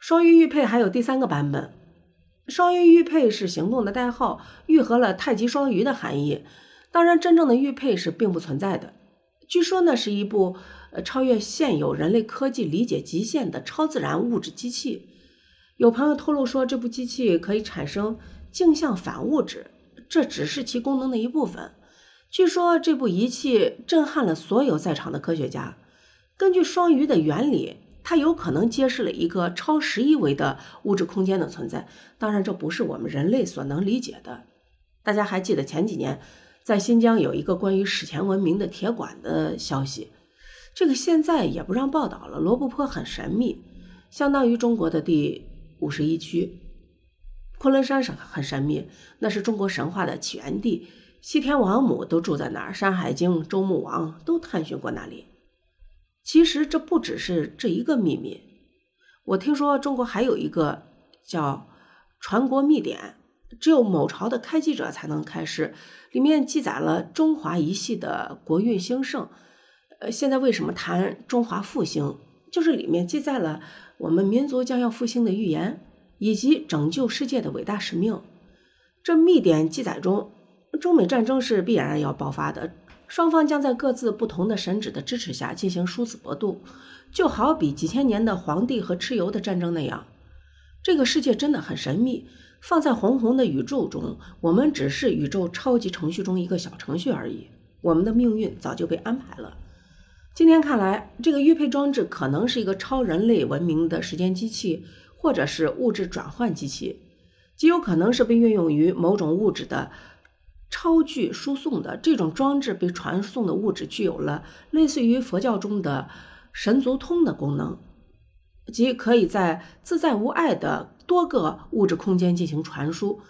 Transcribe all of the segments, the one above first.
双鱼玉佩还有第三个版本，双鱼玉佩是行动的代号，愈合了太极双鱼的含义。当然，真正的玉佩是并不存在的。据说呢，是一部呃超越现有人类科技理解极限的超自然物质机器。有朋友透露说，这部机器可以产生镜像反物质，这只是其功能的一部分。据说这部仪器震撼了所有在场的科学家。根据双鱼的原理，它有可能揭示了一个超十一维的物质空间的存在。当然，这不是我们人类所能理解的。大家还记得前几年？在新疆有一个关于史前文明的铁管的消息，这个现在也不让报道了。罗布泊很神秘，相当于中国的第五十一区。昆仑山是很神秘，那是中国神话的起源地，西天王母都住在那儿，《山海经》周穆王都探寻过那里。其实这不只是这一个秘密，我听说中国还有一个叫传国秘典。只有某朝的开基者才能开示，里面记载了中华一系的国运兴盛。呃，现在为什么谈中华复兴？就是里面记载了我们民族将要复兴的预言，以及拯救世界的伟大使命。这密典记载中，中美战争是必然要爆发的，双方将在各自不同的神旨的支持下进行殊死搏斗，就好比几千年的皇帝和蚩尤的战争那样。这个世界真的很神秘。放在红红的宇宙中，我们只是宇宙超级程序中一个小程序而已。我们的命运早就被安排了。今天看来，这个玉佩装置可能是一个超人类文明的时间机器，或者是物质转换机器，极有可能是被运用于某种物质的超距输送的。这种装置被传送的物质具有了类似于佛教中的神足通的功能。即可以在自在无碍的多个物质空间进行传输。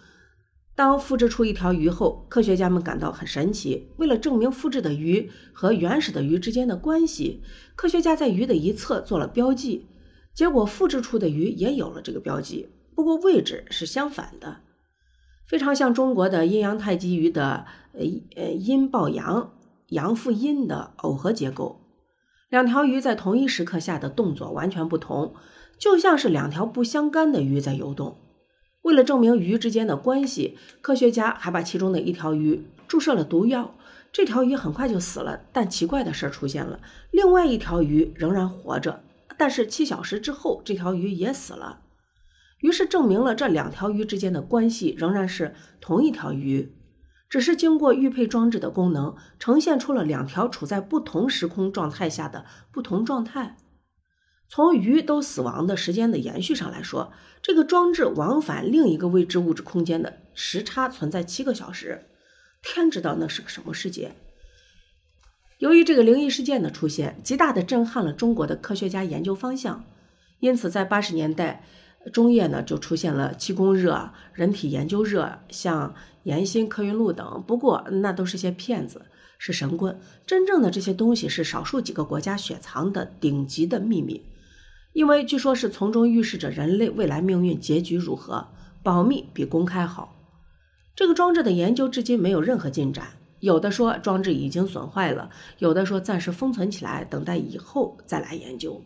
当复制出一条鱼后，科学家们感到很神奇。为了证明复制的鱼和原始的鱼之间的关系，科学家在鱼的一侧做了标记。结果，复制出的鱼也有了这个标记，不过位置是相反的，非常像中国的阴阳太极鱼的呃呃阴抱阳、阳复阴的耦合结构。两条鱼在同一时刻下的动作完全不同，就像是两条不相干的鱼在游动。为了证明鱼之间的关系，科学家还把其中的一条鱼注射了毒药。这条鱼很快就死了，但奇怪的事出现了：另外一条鱼仍然活着，但是七小时之后，这条鱼也死了。于是证明了这两条鱼之间的关系仍然是同一条鱼。只是经过玉佩装置的功能，呈现出了两条处在不同时空状态下的不同状态。从鱼都死亡的时间的延续上来说，这个装置往返另一个未知物质空间的时差存在七个小时。天知道那是个什么世界！由于这个灵异事件的出现，极大的震撼了中国的科学家研究方向，因此在八十年代。中叶呢，就出现了气功热、人体研究热，像岩心、科云录等。不过那都是些骗子，是神棍。真正的这些东西是少数几个国家雪藏的顶级的秘密，因为据说是从中预示着人类未来命运结局如何，保密比公开好。这个装置的研究至今没有任何进展，有的说装置已经损坏了，有的说暂时封存起来，等待以后再来研究。